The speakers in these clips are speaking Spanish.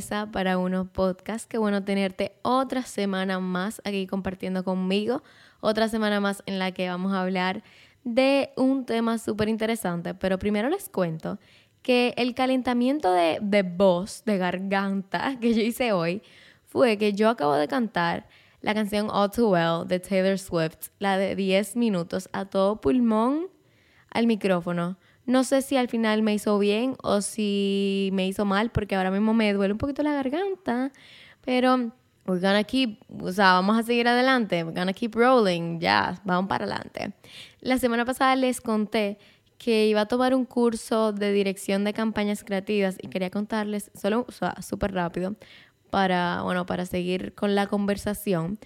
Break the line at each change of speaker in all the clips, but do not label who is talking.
Para unos podcasts. Qué bueno tenerte otra semana más aquí compartiendo conmigo. Otra semana más en la que vamos a hablar de un tema súper interesante. Pero primero les cuento que el calentamiento de, de voz, de garganta que yo hice hoy fue que yo acabo de cantar la canción All Too Well de Taylor Swift, la de 10 minutos a todo pulmón al micrófono. No sé si al final me hizo bien o si me hizo mal, porque ahora mismo me duele un poquito la garganta, pero we're gonna keep, o sea, vamos a seguir adelante, we're gonna keep rolling, ya, vamos para adelante. La semana pasada les conté que iba a tomar un curso de dirección de campañas creativas y quería contarles, solo, o sea, rápido, para, bueno, para seguir con la conversación.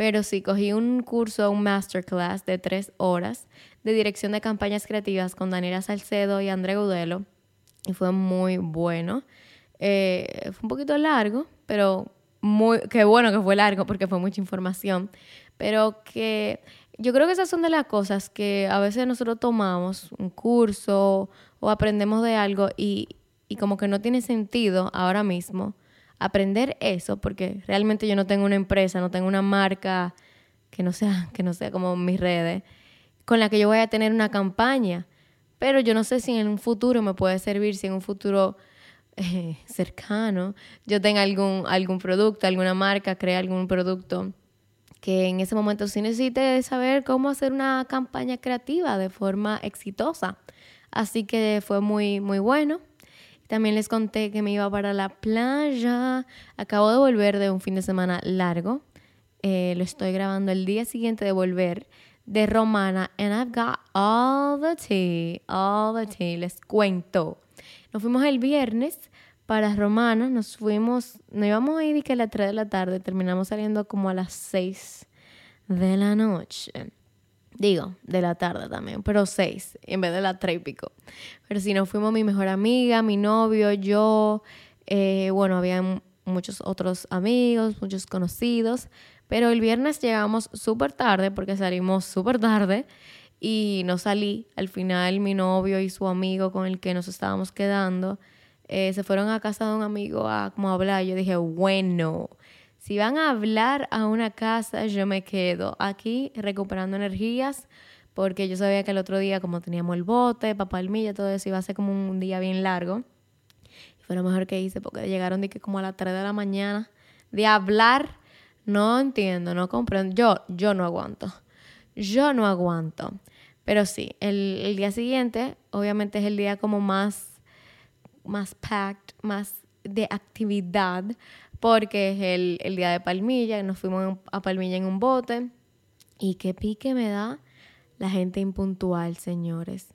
Pero sí, cogí un curso, un masterclass de tres horas de dirección de campañas creativas con Daniela Salcedo y André Gudelo. Y fue muy bueno. Eh, fue un poquito largo, pero muy, qué bueno que fue largo porque fue mucha información. Pero que yo creo que esas son de las cosas que a veces nosotros tomamos un curso o aprendemos de algo y, y como que no tiene sentido ahora mismo aprender eso, porque realmente yo no tengo una empresa, no tengo una marca que no sea, que no sea como mis redes, con la que yo voy a tener una campaña. Pero yo no sé si en un futuro me puede servir, si en un futuro eh, cercano yo tenga algún, algún producto, alguna marca, crea algún producto que en ese momento sí necesite saber cómo hacer una campaña creativa de forma exitosa. Así que fue muy, muy bueno. También les conté que me iba para la playa. Acabo de volver de un fin de semana largo. Eh, lo estoy grabando el día siguiente de volver de Romana. And I've got all the tea, all the tea. Les cuento. Nos fuimos el viernes para Romana. Nos fuimos, nos íbamos a ir a las 3 de la tarde. Terminamos saliendo como a las 6 de la noche. Digo, de la tarde también, pero seis en vez de la tres y pico. Pero si nos fuimos mi mejor amiga, mi novio, yo, eh, bueno, había muchos otros amigos, muchos conocidos, pero el viernes llegamos súper tarde porque salimos súper tarde y no salí. Al final mi novio y su amigo con el que nos estábamos quedando eh, se fueron a casa de un amigo a como hablar. Yo dije, bueno, si van a hablar a una casa, yo me quedo aquí recuperando energías porque yo sabía que el otro día, como teníamos el bote, papá milla, todo eso, iba a ser como un día bien largo. Fue lo mejor que hice porque llegaron de que como a las 3 de la mañana de hablar. No entiendo, no comprendo. Yo, yo no aguanto. Yo no aguanto. Pero sí, el, el día siguiente, obviamente es el día como más, más packed, más de actividad, porque es el, el día de Palmilla, nos fuimos a Palmilla en un bote. Y qué pique me da la gente impuntual, señores.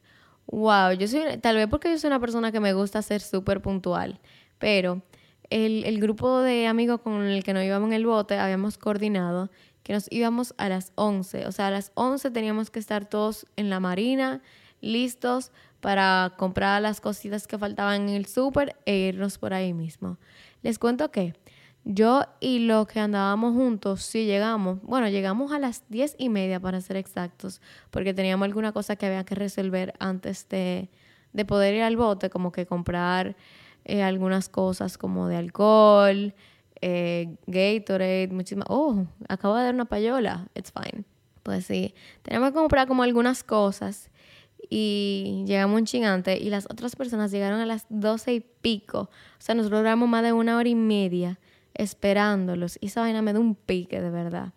Wow, yo soy, tal vez porque yo soy una persona que me gusta ser súper puntual, pero el, el, grupo de amigos con el que nos íbamos en el bote habíamos coordinado que nos íbamos a las 11. O sea, a las 11 teníamos que estar todos en la marina, listos para comprar las cositas que faltaban en el súper e irnos por ahí mismo. Les cuento que yo y los que andábamos juntos, sí llegamos, bueno, llegamos a las diez y media para ser exactos, porque teníamos alguna cosa que había que resolver antes de, de poder ir al bote, como que comprar eh, algunas cosas como de alcohol, eh, Gatorade, muchísimas... Oh, acabo de dar una payola, it's fine. Pues sí, teníamos que comprar como algunas cosas y llegamos un chingante y las otras personas llegaron a las doce y pico. O sea, nosotros duramos más de una hora y media esperándolos. Y esa vaina me da un pique, de verdad.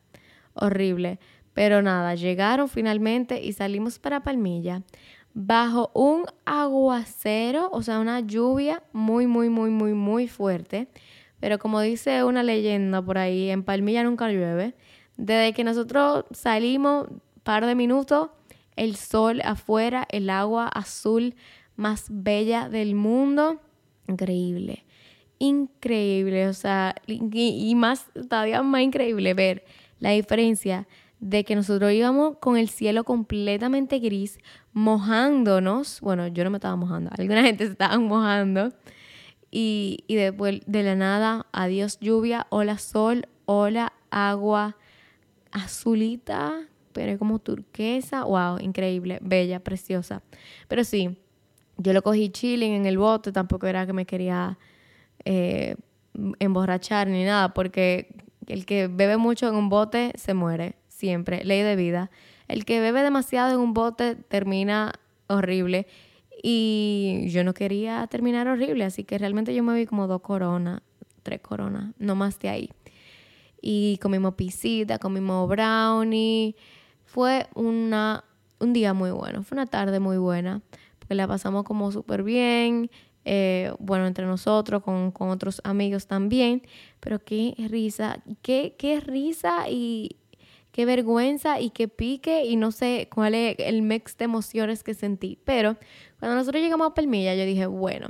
Horrible. Pero nada, llegaron finalmente y salimos para Palmilla bajo un aguacero, o sea, una lluvia muy, muy, muy, muy, muy fuerte. Pero como dice una leyenda por ahí, en Palmilla nunca llueve. Desde que nosotros salimos, par de minutos, el sol afuera, el agua azul más bella del mundo. Increíble increíble, o sea, y, más, todavía más increíble ver la diferencia de que nosotros íbamos con el cielo completamente gris, mojándonos, bueno, yo no me estaba mojando, alguna gente se estaba mojando, y, y después de la nada, adiós lluvia, hola sol, hola agua azulita, pero como turquesa, wow, increíble, bella, preciosa. Pero sí, yo lo cogí chilling en el bote, tampoco era que me quería eh, emborrachar ni nada, porque el que bebe mucho en un bote se muere, siempre, ley de vida. El que bebe demasiado en un bote termina horrible. Y yo no quería terminar horrible, así que realmente yo me vi como dos coronas, tres coronas, no más de ahí. Y comimos pisita, comimos brownie. Fue una, un día muy bueno, fue una tarde muy buena, porque la pasamos como súper bien. Eh, bueno, entre nosotros, con, con, otros amigos también, pero qué risa, qué, qué risa y qué vergüenza y qué pique y no sé cuál es el mix de emociones que sentí, pero cuando nosotros llegamos a Palmilla yo dije, bueno,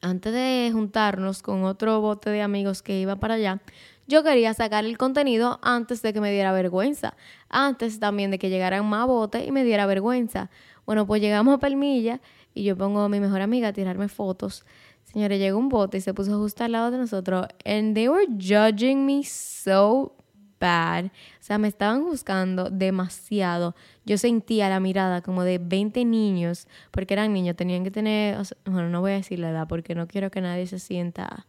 antes de juntarnos con otro bote de amigos que iba para allá, yo quería sacar el contenido antes de que me diera vergüenza, antes también de que llegaran más botes y me diera vergüenza. Bueno, pues llegamos a Palmilla y yo pongo a mi mejor amiga a tirarme fotos. Señores, llegó un bote y se puso justo al lado de nosotros. And they were judging me so bad. O sea, me estaban juzgando demasiado. Yo sentía la mirada como de 20 niños, porque eran niños, tenían que tener, bueno, no voy a decir la edad porque no quiero que nadie se sienta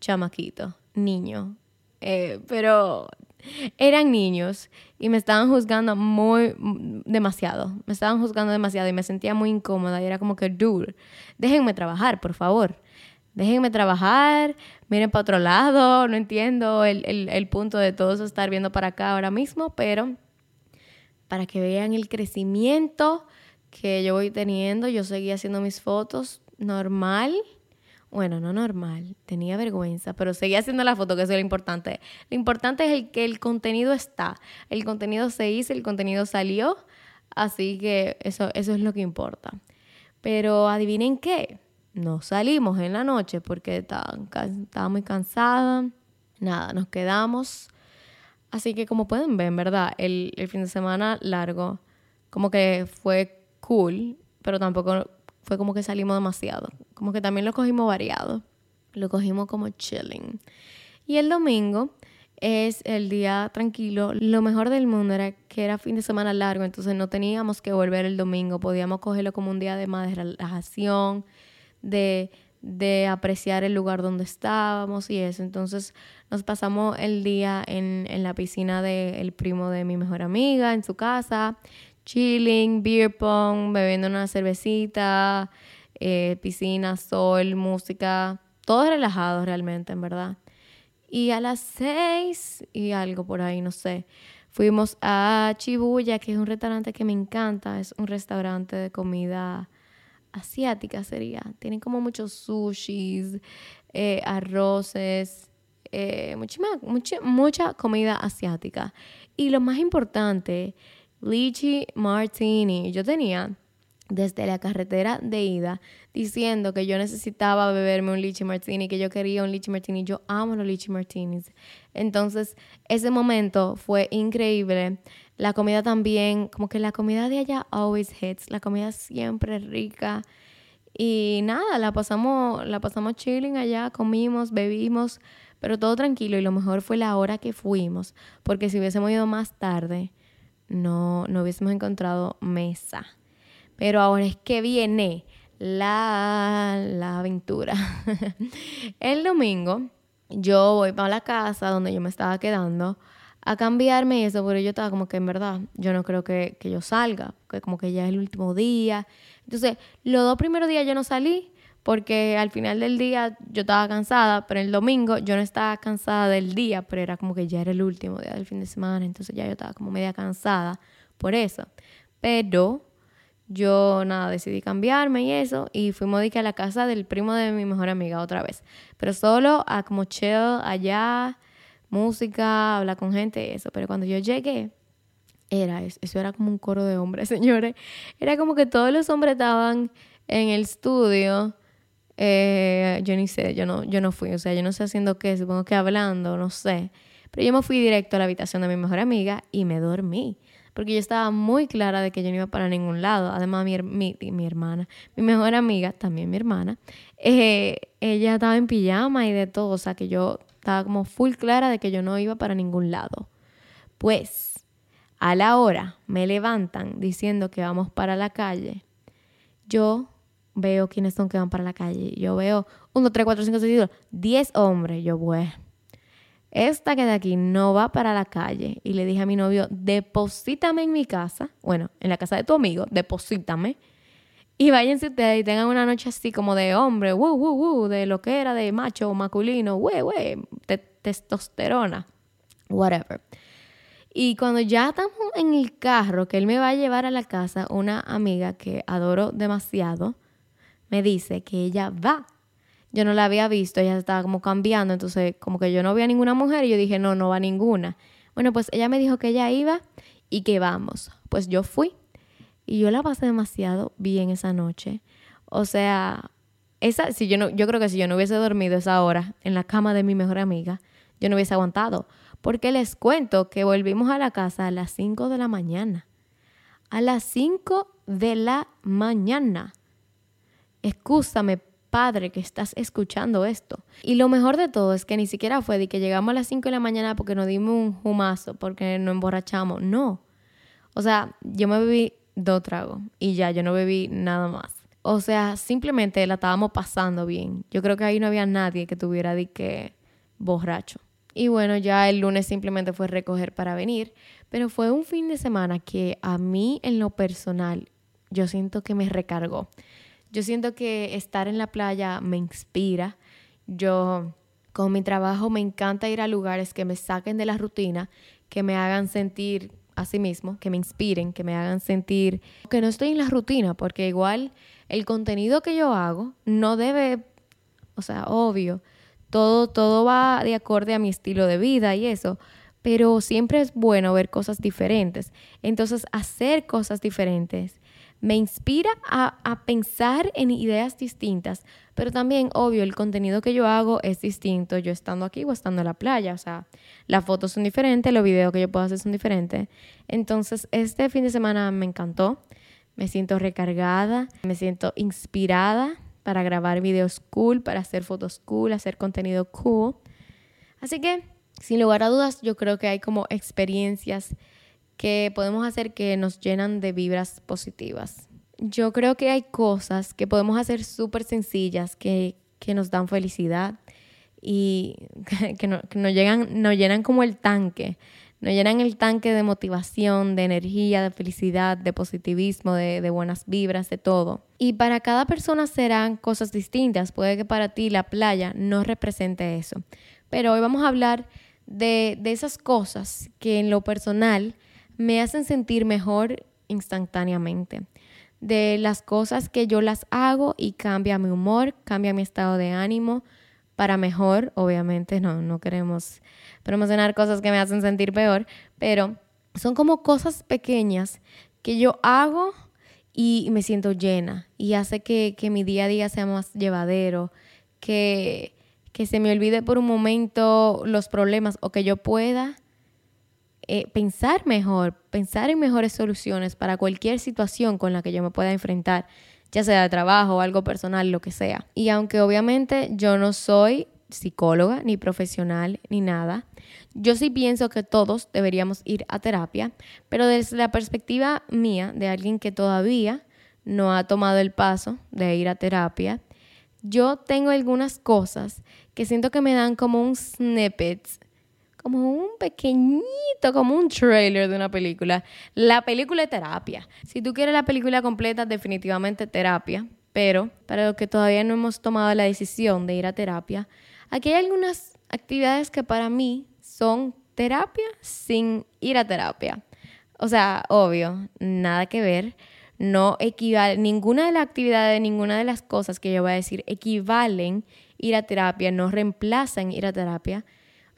chamaquito, niño. Eh, pero eran niños y me estaban juzgando muy, demasiado. Me estaban juzgando demasiado y me sentía muy incómoda y era como que, dude, déjenme trabajar, por favor. Déjenme trabajar, miren para otro lado, no entiendo el, el, el punto de todos estar viendo para acá ahora mismo, pero para que vean el crecimiento que yo voy teniendo, yo seguía haciendo mis fotos normal bueno, no normal, tenía vergüenza, pero seguía haciendo la foto, que eso es lo importante. Lo importante es el que el contenido está, el contenido se hizo, el contenido salió, así que eso, eso es lo que importa. Pero adivinen qué, no salimos en la noche porque estaba, muy cansada, nada, nos quedamos. Así que como pueden ver, ¿verdad? El, el fin de semana largo, como que fue cool, pero tampoco fue como que salimos demasiado. Como que también lo cogimos variado. Lo cogimos como chilling. Y el domingo es el día tranquilo. Lo mejor del mundo era que era fin de semana largo, entonces no teníamos que volver el domingo. Podíamos cogerlo como un día de más de relajación, de, de apreciar el lugar donde estábamos y eso. Entonces nos pasamos el día en, en la piscina del primo de mi mejor amiga, en su casa chilling, beer pong, bebiendo una cervecita, eh, piscina, sol, música, todo relajado realmente, en verdad. Y a las seis y algo por ahí, no sé, fuimos a Chibuya, que es un restaurante que me encanta, es un restaurante de comida asiática sería. Tienen como muchos sushis, eh, arroces, eh, mucha, mucha comida asiática. Y lo más importante Lychee Martini. Yo tenía desde la carretera de ida diciendo que yo necesitaba beberme un lychee martini, que yo quería un lychee martini. Yo amo los lychee martinis. Entonces, ese momento fue increíble. La comida también, como que la comida de allá always hits. La comida siempre rica. Y nada, la pasamos, la pasamos chilling allá, comimos, bebimos, pero todo tranquilo. Y lo mejor fue la hora que fuimos, porque si hubiésemos ido más tarde, no, no hubiésemos encontrado mesa. Pero ahora es que viene la, la aventura. el domingo yo voy para la casa donde yo me estaba quedando a cambiarme y eso, pero yo estaba como que en verdad, yo no creo que, que yo salga, porque como que ya es el último día. Entonces, los dos primeros días yo no salí porque al final del día yo estaba cansada, pero el domingo yo no estaba cansada del día, pero era como que ya era el último día del fin de semana, entonces ya yo estaba como media cansada por eso. Pero yo nada, decidí cambiarme y eso, y fuimos a la casa del primo de mi mejor amiga otra vez, pero solo a como chill allá, música, hablar con gente y eso, pero cuando yo llegué, era eso, eso era como un coro de hombres, señores, era como que todos los hombres estaban en el estudio eh, yo ni sé, yo no, yo no fui, o sea, yo no sé haciendo qué, supongo que hablando, no sé. Pero yo me fui directo a la habitación de mi mejor amiga y me dormí. Porque yo estaba muy clara de que yo no iba para ningún lado. Además, mi, mi, mi hermana, mi mejor amiga, también mi hermana, eh, ella estaba en pijama y de todo. O sea, que yo estaba como full clara de que yo no iba para ningún lado. Pues, a la hora me levantan diciendo que vamos para la calle. Yo veo quiénes son que van para la calle. Yo veo 1, 3, 4, 5, 6, 10 hombres. Yo, bueno, esta que de aquí no va para la calle. Y le dije a mi novio, deposítame en mi casa, bueno, en la casa de tu amigo, deposítame. Y váyanse ustedes y tengan una noche así como de hombre, wow, wow, wow, de lo que era de macho masculino, wey, wey, testosterona, whatever. Y cuando ya estamos en el carro, que él me va a llevar a la casa, una amiga que adoro demasiado, me dice que ella va. Yo no la había visto, ella estaba como cambiando, entonces como que yo no veía ninguna mujer y yo dije, no, no va ninguna. Bueno, pues ella me dijo que ella iba y que vamos. Pues yo fui y yo la pasé demasiado bien esa noche. O sea, esa, si yo, no, yo creo que si yo no hubiese dormido esa hora en la cama de mi mejor amiga, yo no hubiese aguantado. Porque les cuento que volvimos a la casa a las 5 de la mañana. A las 5 de la mañana. Escúchame, padre, que estás escuchando esto. Y lo mejor de todo es que ni siquiera fue de que llegamos a las 5 de la mañana porque nos dimos un humazo, porque nos emborrachamos. No. O sea, yo me bebí dos tragos y ya, yo no bebí nada más. O sea, simplemente la estábamos pasando bien. Yo creo que ahí no había nadie que tuviera de que borracho. Y bueno, ya el lunes simplemente fue recoger para venir, pero fue un fin de semana que a mí en lo personal yo siento que me recargó. Yo siento que estar en la playa me inspira. Yo con mi trabajo me encanta ir a lugares que me saquen de la rutina, que me hagan sentir a sí mismo, que me inspiren, que me hagan sentir que no estoy en la rutina, porque igual el contenido que yo hago no debe, o sea, obvio, todo, todo va de acorde a mi estilo de vida y eso, pero siempre es bueno ver cosas diferentes. Entonces, hacer cosas diferentes me inspira a, pensar en ideas distintas, pero también, obvio, el contenido que yo hago es distinto, yo estando aquí o estando en la playa, o sea, las fotos son diferentes, los videos que yo puedo hacer son diferentes. Entonces, este fin de semana me encantó, me siento recargada, me siento inspirada para grabar videos cool, para hacer fotos cool, hacer contenido cool. Así que, sin lugar a dudas, yo creo que hay como experiencias que podemos hacer que nos llenan de vibras positivas. Yo creo que hay cosas que podemos hacer súper sencillas que, nos dan felicidad y que, nos, llegan, nos llenan como el tanque, nos llenan el tanque de motivación, de energía, de felicidad, de positivismo, de, de, buenas vibras, de todo. Y para cada persona serán cosas distintas. Puede que para ti la playa no represente eso. Pero hoy vamos a hablar de, de esas cosas que en lo personal me hacen sentir mejor instantáneamente. De las cosas que yo las hago y cambia mi humor, cambia mi estado de ánimo para mejor. Obviamente no, no queremos promocionar cosas que me hacen sentir peor, pero son como cosas pequeñas que yo hago y me siento llena y hace que, mi día a día sea más llevadero, que, que se me olvide por un momento los problemas o que yo pueda eh, pensar mejor, pensar en mejores soluciones para cualquier situación con la que yo me pueda enfrentar, ya sea de trabajo, algo personal, lo que sea. Y aunque obviamente yo no soy psicóloga, ni profesional, ni nada, yo sí pienso que todos deberíamos ir a terapia, pero desde la perspectiva mía, de alguien que todavía no ha tomado el paso de ir a terapia, yo tengo algunas cosas que siento que me dan como un snippet como un pequeñito, como un trailer de una película. La película es terapia. Si tú quieres la película completa, definitivamente terapia. Pero para los que todavía no hemos tomado la decisión de ir a terapia, aquí hay algunas actividades que para mí son terapia sin ir a terapia. O sea, obvio, nada que ver. No equivale, ninguna de las actividades, ninguna de las cosas que yo voy a decir equivalen ir a terapia, no reemplazan ir a terapia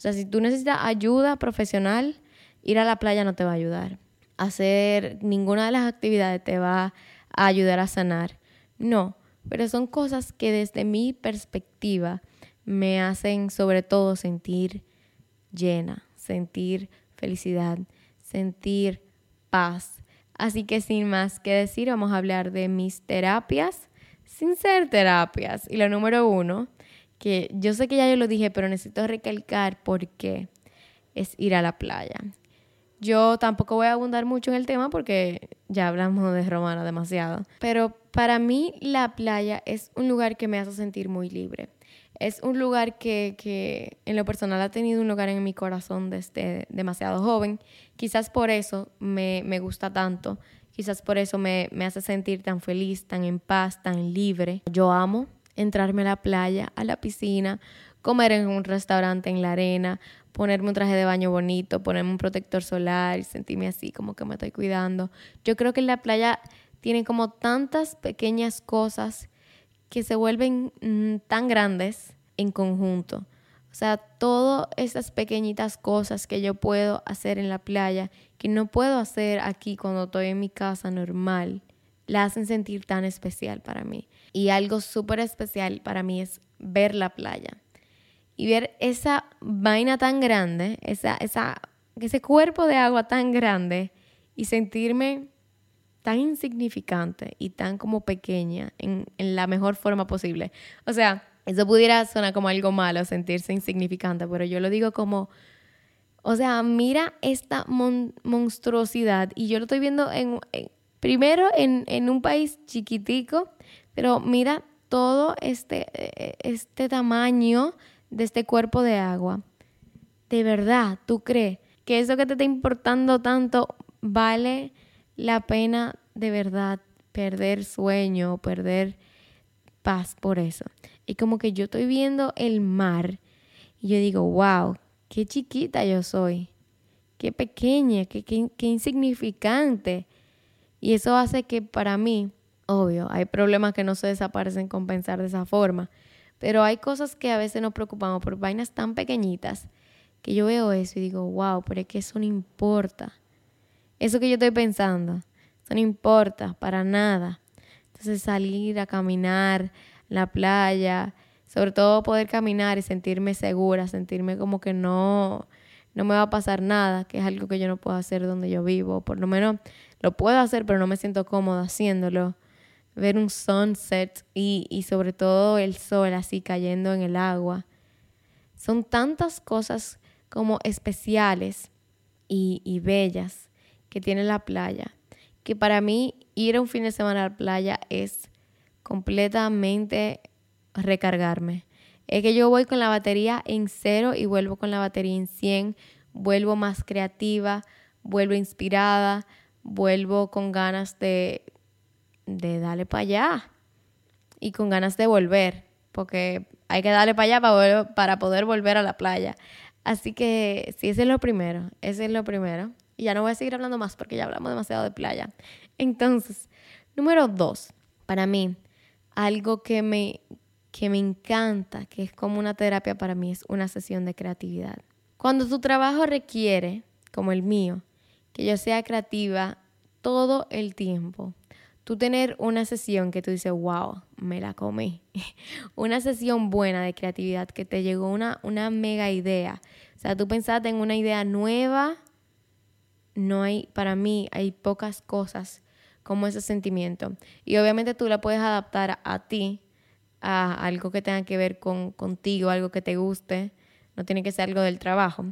o sea, si tú necesitas ayuda profesional, ir a la playa no te va a ayudar. Hacer ninguna de las actividades te va a ayudar a sanar. No, pero son cosas que desde mi perspectiva me hacen sobre todo sentir llena, sentir felicidad, sentir paz. Así que sin más que decir, vamos a hablar de mis terapias sin ser terapias. Y lo número uno que yo sé que ya yo lo dije, pero necesito recalcar por qué es ir a la playa. Yo tampoco voy a abundar mucho en el tema porque ya hablamos de Romana demasiado. Pero para mí la playa es un lugar que me hace sentir muy libre. Es un lugar que, en lo personal ha tenido un lugar en mi corazón desde demasiado joven. Quizás por eso me, gusta tanto. Quizás por eso me, me hace sentir tan feliz, tan en paz, tan libre. Yo amo entrarme a la playa, a la piscina, comer en un restaurante en la arena, ponerme un traje de baño bonito, ponerme un protector solar y sentirme así como que me estoy cuidando. Yo creo que la playa tiene como tantas pequeñas cosas que se vuelven mm, tan grandes en conjunto. O sea, todas esas pequeñitas cosas que yo puedo hacer en la playa, que no puedo hacer aquí cuando estoy en mi casa normal, la hacen sentir tan especial para mí. Y algo súper especial para mí es ver la playa y ver esa vaina tan grande, esa, esa, ese cuerpo de agua tan grande y sentirme tan insignificante y tan como pequeña en, la mejor forma posible. O sea, eso pudiera sonar como algo malo, sentirse insignificante, pero yo lo digo como, o sea, mira esta monstruosidad y yo lo estoy viendo en, primero en, en, un país chiquitico, pero mira todo este, este tamaño de este cuerpo de agua, ¿de verdad tú crees que eso que te está importando tanto vale la pena de verdad perder sueño, perder paz por eso? Y como que yo estoy viendo el mar y yo digo, wow, qué chiquita yo soy, qué pequeña, qué, qué, qué insignificante. Y eso hace que para mí, obvio, hay problemas que no se desaparecen con pensar de esa forma, pero hay cosas que a veces nos preocupamos por vainas tan pequeñitas que yo veo eso y digo, wow, pero es que eso no importa. Eso que yo estoy pensando, eso no importa para nada. Entonces salir a caminar la playa, sobre todo poder caminar y sentirme segura, sentirme como que no, no me va a pasar nada, que es algo que yo no puedo hacer donde yo vivo. Por lo menos lo puedo hacer, pero no me siento cómoda haciéndolo ver un sunset y, sobre todo el sol así cayendo en el agua. Son tantas cosas como especiales y, y, bellas que tiene la playa, que para mí ir a un fin de semana a la playa es completamente recargarme. Es que yo voy con la batería en cero y vuelvo con la batería en 100, vuelvo más creativa, vuelvo inspirada, vuelvo con ganas de, de darle para allá y con ganas de volver, porque hay que darle para allá para, para poder volver a la playa. Así que sí, ese es lo primero, ese es lo primero. Y ya no voy a seguir hablando más porque ya hablamos demasiado de playa. Entonces, número dos, para mí, algo que me, que me encanta, que es como una terapia para mí, es una sesión de creatividad. Cuando tu trabajo requiere, como el mío, que yo sea creativa todo el tiempo, tú tener una sesión que tú dices, wow, me la comí. una sesión buena de creatividad que te llegó una, una mega idea. O sea, tú pensaste en una idea nueva. No hay, para mí, hay pocas cosas como ese sentimiento. Y obviamente tú la puedes adaptar a, ti, a algo que tenga que ver con, contigo, algo que te guste. No tiene que ser algo del trabajo.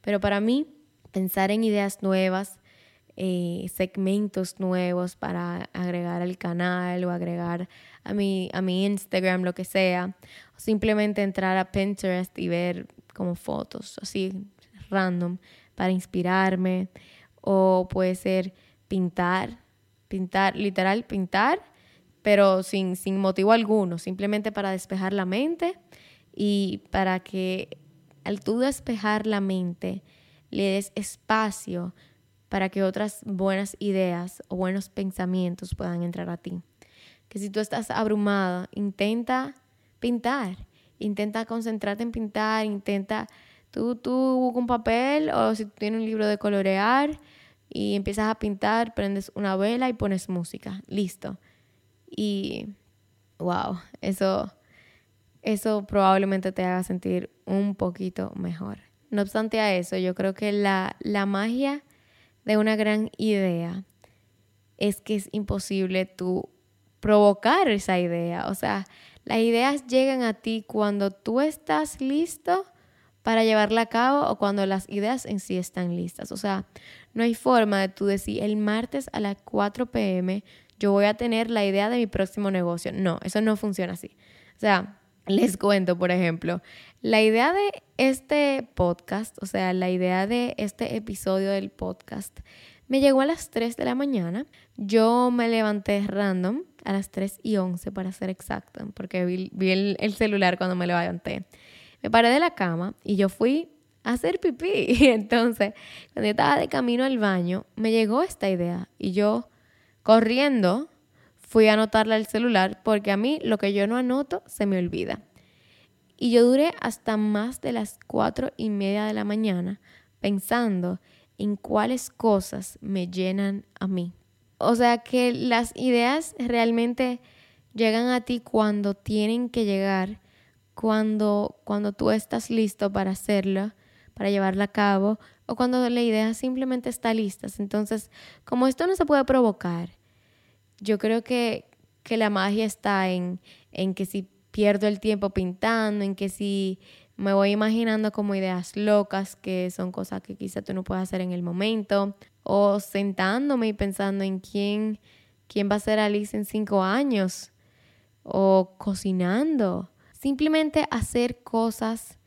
Pero para mí, pensar en ideas nuevas, eh, segmentos nuevos para agregar al canal o agregar a mi, a mi Instagram, lo que sea. O simplemente entrar a Pinterest y ver como fotos así random para inspirarme. O puede ser pintar, pintar, literal pintar, pero sin, sin motivo alguno, simplemente para despejar la mente y para que al tú despejar la mente le des espacio para que otras buenas ideas o buenos pensamientos puedan entrar a ti. Que si tú estás abrumada, intenta pintar, intenta concentrarte en pintar, intenta tú, tú un papel o si tienes un libro de colorear y empiezas a pintar, prendes una vela y pones música, listo. Y wow, eso, eso probablemente te haga sentir un poquito mejor. No obstante a eso, yo creo que la, la magia de una gran idea es que es imposible tú provocar esa idea. O sea, las ideas llegan a ti cuando tú estás listo para llevarla a cabo o cuando las ideas en sí están listas. O sea, no hay forma de tú decir el martes a las 4 pm yo voy a tener la idea de mi próximo negocio. No, eso no funciona así. O sea, les cuento, por ejemplo, la idea de este podcast, o sea, la idea de este episodio del podcast, me llegó a las 3 de la mañana. Yo me levanté random a las 3 y 11 para ser exacta, porque vi, el, el, celular cuando me levanté. Me paré de la cama y yo fui a hacer pipí. Y entonces, cuando yo estaba de camino al baño, me llegó esta idea y yo, corriendo, fui a anotarla al celular porque a mí lo que yo no anoto se me olvida. Y yo duré hasta más de las cuatro y media de la mañana pensando en cuáles cosas me llenan a mí. O sea que las ideas realmente llegan a ti cuando tienen que llegar, cuando, cuando tú estás listo para hacerlo, para llevarla a cabo, o cuando la idea simplemente está lista. Entonces, como esto no se puede provocar, yo creo que, que la magia está en, en que si pierdo el tiempo pintando, en que si me voy imaginando como ideas locas, que son cosas que quizá tú no puedes hacer en el momento, o sentándome y pensando en quién, quién va a ser Alice en cinco años, o cocinando. Simplemente hacer cosas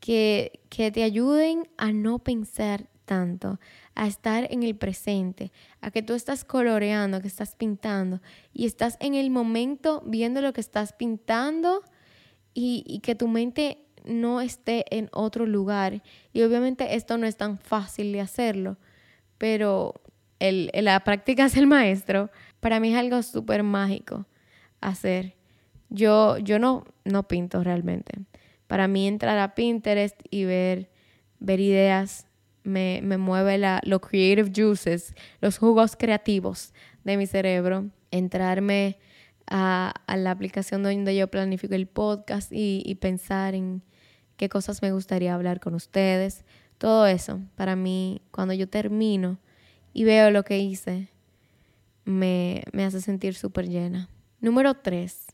que, que te ayuden a no pensar tanto, a estar en el presente, a que tú estás coloreando, que estás pintando y estás en el momento viendo lo que estás pintando y, que tu mente no esté en otro lugar. Y obviamente esto no es tan fácil de hacerlo, pero el, la práctica es el maestro. Para mí es algo súper mágico hacer. Yo, yo no, no pinto realmente. Para mí entrar a Pinterest y ver, ver ideas me, me mueve la, los creative juices, los jugos creativos de mi cerebro. Entrarme a, la aplicación donde yo planifico el podcast y, pensar en, qué cosas me gustaría hablar con ustedes. Todo eso, para mí, cuando yo termino y veo lo que hice, me, me hace sentir súper llena. Número tres,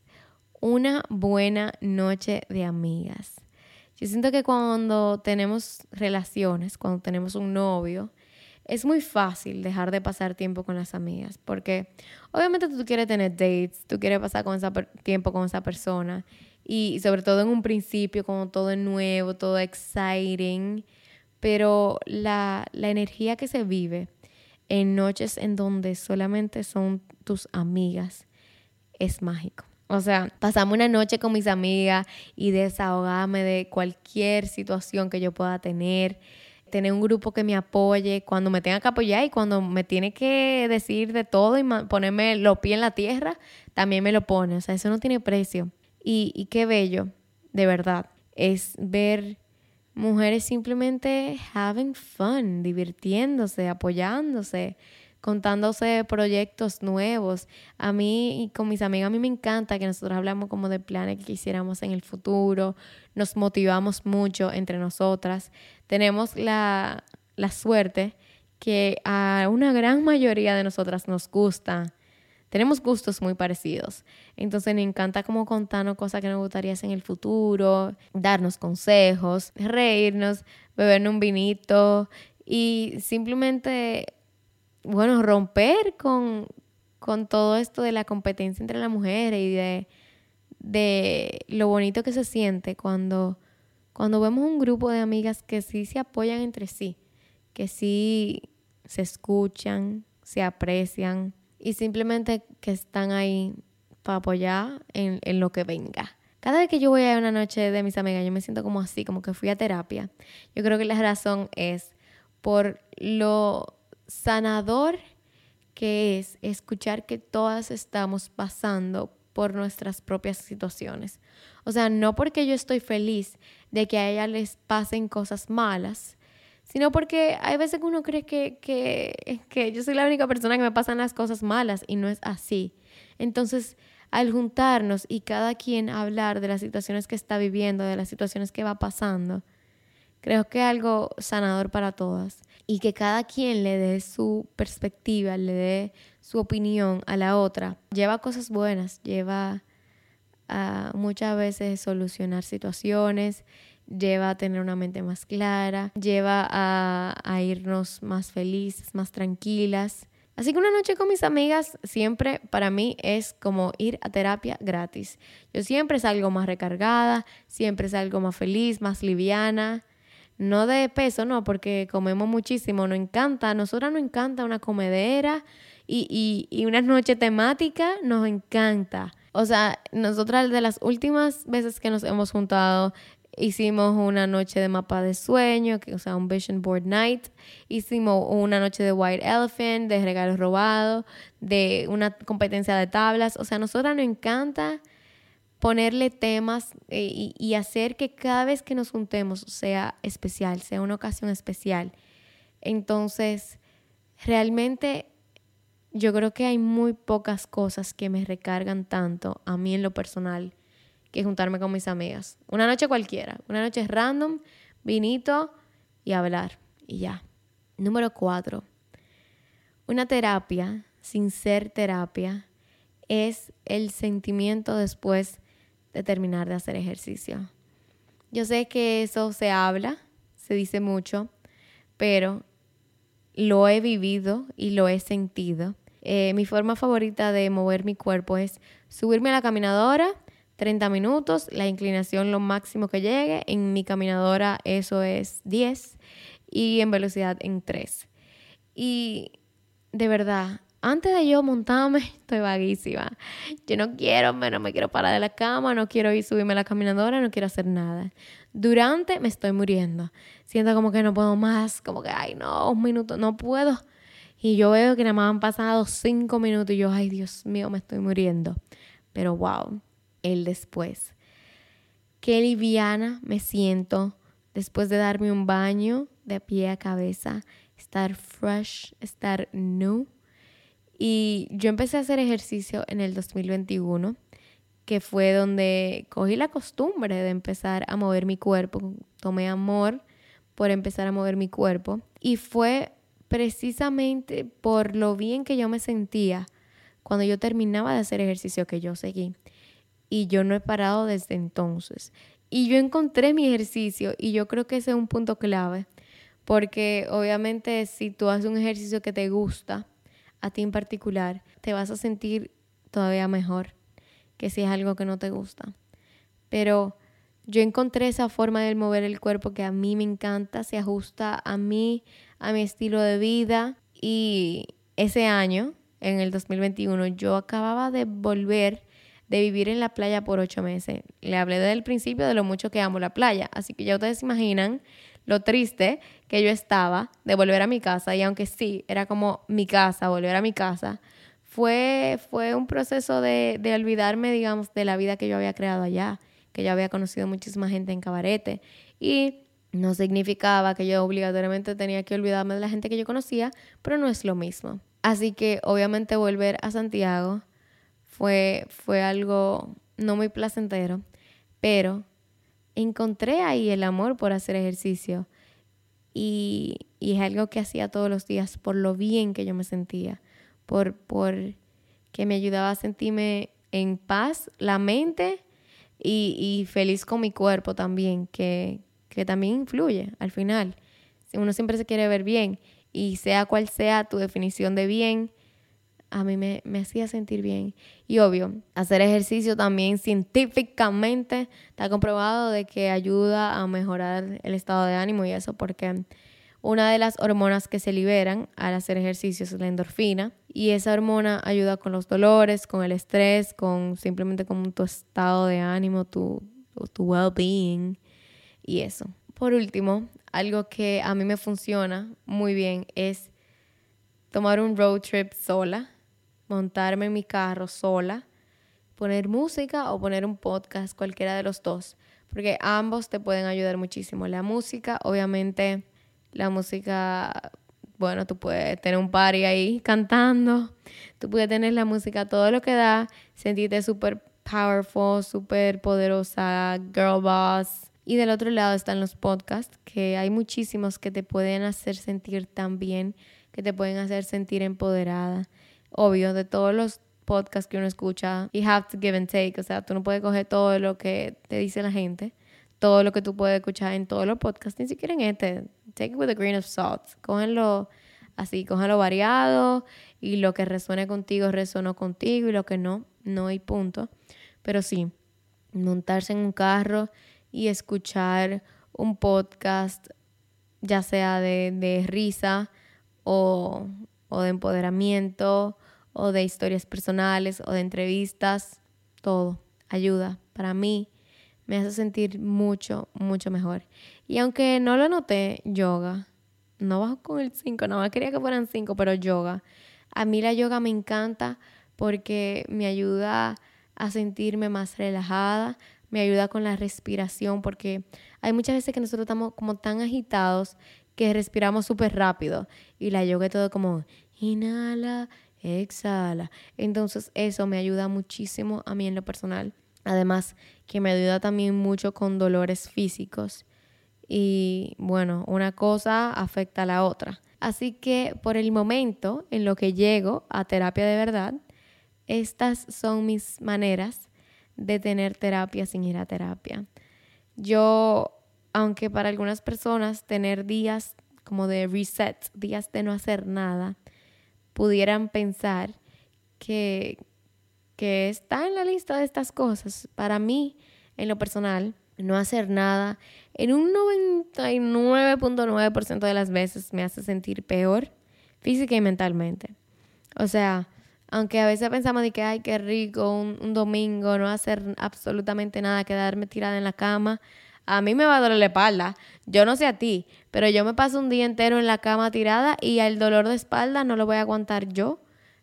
una buena noche de amigas. Yo siento que cuando tenemos relaciones, cuando tenemos un novio, es muy fácil dejar de pasar tiempo con las amigas, porque obviamente tú quieres tener dates, tú quieres pasar con esa tiempo con esa persona y sobre todo en un principio, como todo es nuevo, todo exciting, pero la, la energía que se vive en noches en donde solamente son tus amigas es mágico. O sea, pasamos una noche con mis amigas y desahogarme de cualquier situación que yo pueda tener, tener un grupo que me apoye cuando me tenga que apoyar y cuando me tiene que decir de todo y ponerme los pies en la tierra, también me lo pone. O sea, eso no tiene precio. Y, qué bello, de verdad, es ver mujeres simplemente having fun, divirtiéndose, apoyándose, contándose proyectos nuevos. A mí y con mis amigas, a mí me encanta que nosotros hablamos como de planes que quisiéramos en el futuro, nos motivamos mucho entre nosotras. Tenemos la, la suerte que a una gran mayoría de nosotras nos gusta tenemos gustos muy parecidos. Entonces me encanta como contarnos cosas que nos gustaría hacer en el futuro, darnos consejos, reírnos, bebernos un vinito y simplemente, bueno, romper con, con todo esto de la competencia entre las mujeres y de, de lo bonito que se siente cuando, cuando vemos un grupo de amigas que sí se apoyan entre sí, que sí se escuchan, se aprecian y simplemente que están ahí para apoyar en, lo que venga. Cada vez que yo voy a una noche de mis amigas, yo me siento como así, como que fui a terapia. Yo creo que la razón es por lo sanador que es escuchar que todas estamos pasando por nuestras propias situaciones. O sea, no porque yo estoy feliz de que a ellas les pasen cosas malas, sino porque hay veces que uno cree que, que, que yo soy la única persona que me pasan las cosas malas y no es así. Entonces, al juntarnos y cada quien hablar de las situaciones que está viviendo, de las situaciones que va pasando, creo que es algo sanador para todas. Y que cada quien le dé su perspectiva, le dé su opinión a la otra, lleva cosas buenas, lleva muchas veces solucionar situaciones, lleva a tener una mente más clara, lleva a, a irnos más felices, más tranquilas. Así que una noche con mis amigas siempre para mí es como ir a terapia gratis. Yo siempre salgo más recargada, siempre salgo más feliz, más liviana. No de peso, no, porque comemos muchísimo, nos encanta, a nosotras nos encanta una comedera y, y, y una noche temática, nos encanta. O sea, nosotras de las últimas veces que nos hemos juntado, hicimos una noche de mapa de sueño, que, o sea, un vision board night. Hicimos una noche de white elephant, de regalos robados, de una competencia de tablas. O sea, a nosotras nos encanta ponerle temas eh, y, hacer que cada vez que nos juntemos sea especial, sea una ocasión especial. Entonces, realmente yo creo que hay muy pocas cosas que me recargan tanto a mí en lo personal que juntarme con mis amigas. Una noche cualquiera, una noche random, vinito y hablar y ya. Número cuatro, una terapia sin ser terapia es el sentimiento después de terminar de hacer ejercicio. Yo sé que eso se habla, se dice mucho, pero lo he vivido y lo he sentido. Eh, mi forma favorita de mover mi cuerpo es subirme a la caminadora, 30 minutos, la inclinación lo máximo que llegue. En mi caminadora eso es 10 y en velocidad en 3. Y de verdad, antes de yo montarme, estoy vaguísima. Yo no quiero, no me quiero parar de la cama, no quiero ir subirme a la caminadora, no quiero hacer nada. Durante me estoy muriendo. Siento como que no puedo más, como que, ay, no, un minuto, no puedo. Y yo veo que nada más han pasado cinco minutos y yo, ay, Dios mío, me estoy muriendo. Pero wow, el después. Qué liviana me siento después de darme un baño de pie a cabeza, estar fresh, estar new y yo empecé a hacer ejercicio en el 2021, que fue donde cogí la costumbre de empezar a mover mi cuerpo. Tomé amor por empezar a mover mi cuerpo. Y fue precisamente por lo bien que yo me sentía cuando yo terminaba de hacer ejercicio que yo seguí. Y yo no he parado desde entonces. Y yo encontré mi ejercicio y yo creo que ese es un punto clave. Porque obviamente si tú haces un ejercicio que te gusta, a ti en particular, te vas a sentir todavía mejor que si es algo que no te gusta. Pero yo encontré esa forma de mover el cuerpo que a mí me encanta, se ajusta a mí, a mi estilo de vida. Y ese año, en el 2021, yo acababa de volver de vivir en la playa por ocho meses. Le hablé desde el principio de lo mucho que amo la playa, así que ya ustedes imaginan lo triste que yo estaba de volver a mi casa y aunque sí, era como mi casa, volver a mi casa, fue, fue un proceso de, de olvidarme, digamos, de la vida que yo había creado allá, que yo había conocido muchísima gente en cabarete y no significaba que yo obligatoriamente tenía que olvidarme de la gente que yo conocía, pero no es lo mismo. Así que obviamente volver a Santiago fue, fue algo no muy placentero, pero encontré ahí el amor por hacer ejercicio y, es algo que hacía todos los días por lo bien que yo me sentía, por, por que me ayudaba a sentirme en paz, la mente y, feliz con mi cuerpo también, que, que también influye al final. Uno siempre se quiere ver bien y sea cual sea tu definición de bien, a mí me, hacía sentir bien. Y obvio, hacer ejercicio también científicamente está comprobado de que ayuda a mejorar el estado de ánimo y eso porque una de las hormonas que se liberan al hacer ejercicio es la endorfina y esa hormona ayuda con los dolores, con el estrés, con simplemente con tu estado de ánimo, tu, tu well-being y eso. Por último, algo que a mí me funciona muy bien es tomar un road trip sola montarme en mi carro sola, poner música o poner un podcast, cualquiera de los dos, porque ambos te pueden ayudar muchísimo. La música, obviamente, la música, bueno, tú puedes tener un party ahí cantando, tú puedes tener la música, todo lo que da, sentirte súper powerful, súper poderosa, girl boss. Y del otro lado están los podcasts, que hay muchísimos que te pueden hacer sentir tan bien, que te pueden hacer sentir empoderada obvio, de todos los podcasts que uno escucha, you have to give and take, o sea, tú no puedes coger todo lo que te dice la gente, todo lo que tú puedes escuchar en todos los podcasts, ni siquiera en este. Take it with a grain of salt. Cógenlo así, cógenlo variado y lo que resuene contigo, resonó contigo y lo que no, no hay punto. Pero sí, montarse en un carro y escuchar un podcast, ya sea de, de risa o, o de empoderamiento o de historias personales o de entrevistas, todo ayuda. Para mí me hace sentir mucho, mucho mejor. Y aunque no lo noté, yoga, no bajo con el 5, no más quería que fueran 5, pero yoga. A mí la yoga me encanta porque me ayuda a sentirme más relajada, me ayuda con la respiración, porque hay muchas veces que nosotros estamos como tan agitados que respiramos súper rápido y la yoga todo como inhala, exhala. Entonces eso me ayuda muchísimo a mí en lo personal. Además que me ayuda también mucho con dolores físicos. Y bueno, una cosa afecta a la otra. Así que por el momento, en lo que llego a terapia de verdad, estas son mis maneras de tener terapia sin ir a terapia. Yo, aunque para algunas personas tener días como de reset, días de no hacer nada, pudieran pensar que, que está en la lista de estas cosas. Para mí, en lo personal, no hacer nada en un 99.9% de las veces me hace sentir peor física y mentalmente. O sea, aunque a veces pensamos de que, ay, qué rico, un, un, domingo, no hacer absolutamente nada, quedarme tirada en la cama, a mí me va a doler la espalda. Yo no sé a ti, pero yo me paso un día entero en la cama tirada y el dolor de espalda no lo voy a aguantar yo,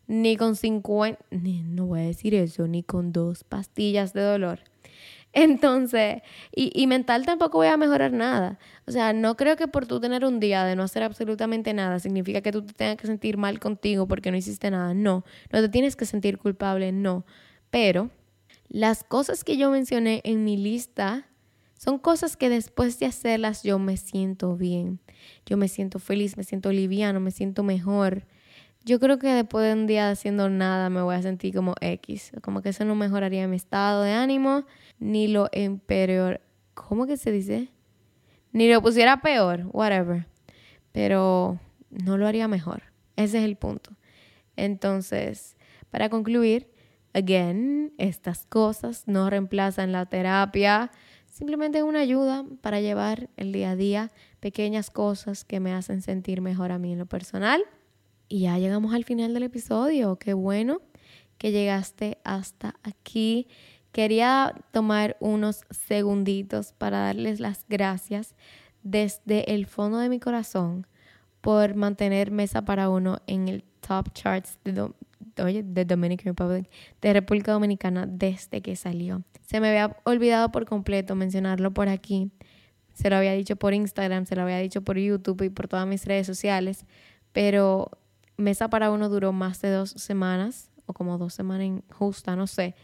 ni con 50, no voy a decir eso, ni con dos pastillas de dolor. Entonces, y, y, mental tampoco voy a mejorar nada. O sea, no creo que por tú tener un día de no hacer absolutamente nada significa que tú te tengas que sentir mal contigo porque no hiciste nada. No, no te tienes que sentir culpable, no. Pero las cosas que yo mencioné en mi lista son cosas que después de hacerlas yo me siento bien, yo me siento feliz, me siento liviano, me siento mejor. Yo creo que después de un día haciendo nada me voy a sentir como X, como que eso no mejoraría mi estado de ánimo, ni lo empeor, ¿cómo que se dice? Ni lo pusiera peor, whatever. Pero no lo haría mejor. Ese es el punto. Entonces, para concluir, again, estas cosas no reemplazan la terapia, Simplemente una ayuda para llevar el día a día pequeñas cosas que me hacen sentir mejor a mí en lo personal. Y ya llegamos al final del episodio. Qué bueno que llegaste hasta aquí. Quería tomar unos segunditos para darles las gracias desde el fondo de mi corazón por mantener Mesa para Uno en el top charts de, oye, de Dominican Republic, de República Dominicana desde que salió. Se me había olvidado por completo mencionarlo por aquí. Se lo había dicho por Instagram, se lo había dicho por YouTube y por todas mis redes sociales, pero Mesa para Uno duró más de dos semanas, o como dos semanas en justa, no sé,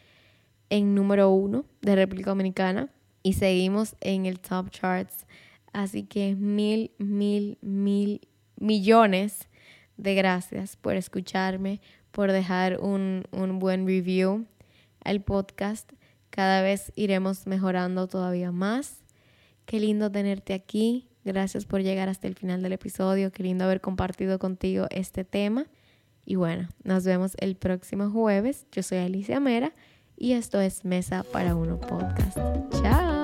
en número uno de República Dominicana y seguimos en el top charts. Así que mil, mil, mil millones de gracias por escucharme, por dejar un, un buen review al podcast. Cada vez iremos mejorando todavía más. Qué lindo tenerte aquí. Gracias por llegar hasta el final del episodio. Qué lindo haber compartido contigo este tema. Y bueno, nos vemos el próximo jueves. Yo soy Alicia Mera y esto es Mesa para Uno Podcast. Chao.